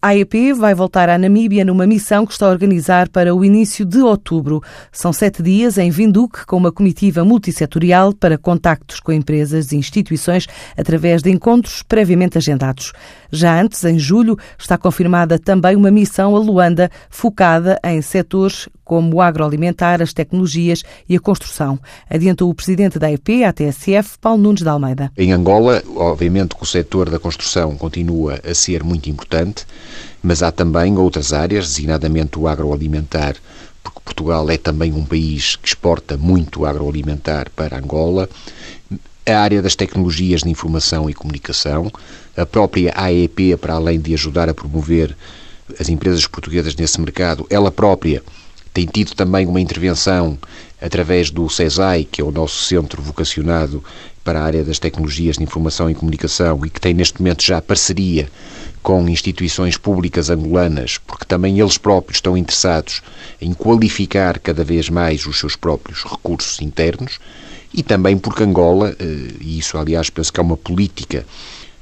A AEP vai voltar à Namíbia numa missão que está a organizar para o início de outubro. São sete dias em Vinduque, com uma comitiva multissetorial para contactos com empresas e instituições através de encontros previamente agendados. Já antes, em julho, está confirmada também uma missão a Luanda focada em setores como o agroalimentar, as tecnologias e a construção. Adiantou o presidente da AEP, a TSF, Paulo Nunes de Almeida. Em Angola, obviamente que o setor da construção continua a ser muito importante, mas há também outras áreas, designadamente o agroalimentar, porque Portugal é também um país que exporta muito agroalimentar para Angola, a área das tecnologias de informação e comunicação, a própria AEP, para além de ajudar a promover as empresas portuguesas nesse mercado, ela própria tem tido também uma intervenção através do CESAI, que é o nosso centro vocacionado para a área das tecnologias de informação e comunicação e que tem neste momento já parceria com instituições públicas angolanas, porque também eles próprios estão interessados em qualificar cada vez mais os seus próprios recursos internos e também porque Angola, eh, e isso aliás penso que é uma política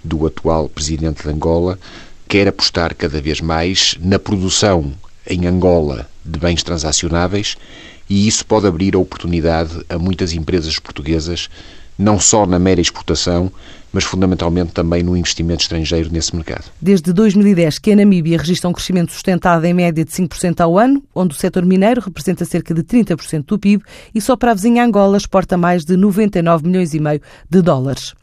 do atual presidente de Angola, quer apostar cada vez mais na produção em Angola de bens transacionáveis e isso pode abrir a oportunidade a muitas empresas portuguesas, não só na mera exportação, mas fundamentalmente também no investimento estrangeiro nesse mercado. Desde 2010 que a Namíbia registra um crescimento sustentado em média de 5% ao ano, onde o setor mineiro representa cerca de 30% do PIB e só para a vizinha Angola exporta mais de 99 milhões e meio de dólares.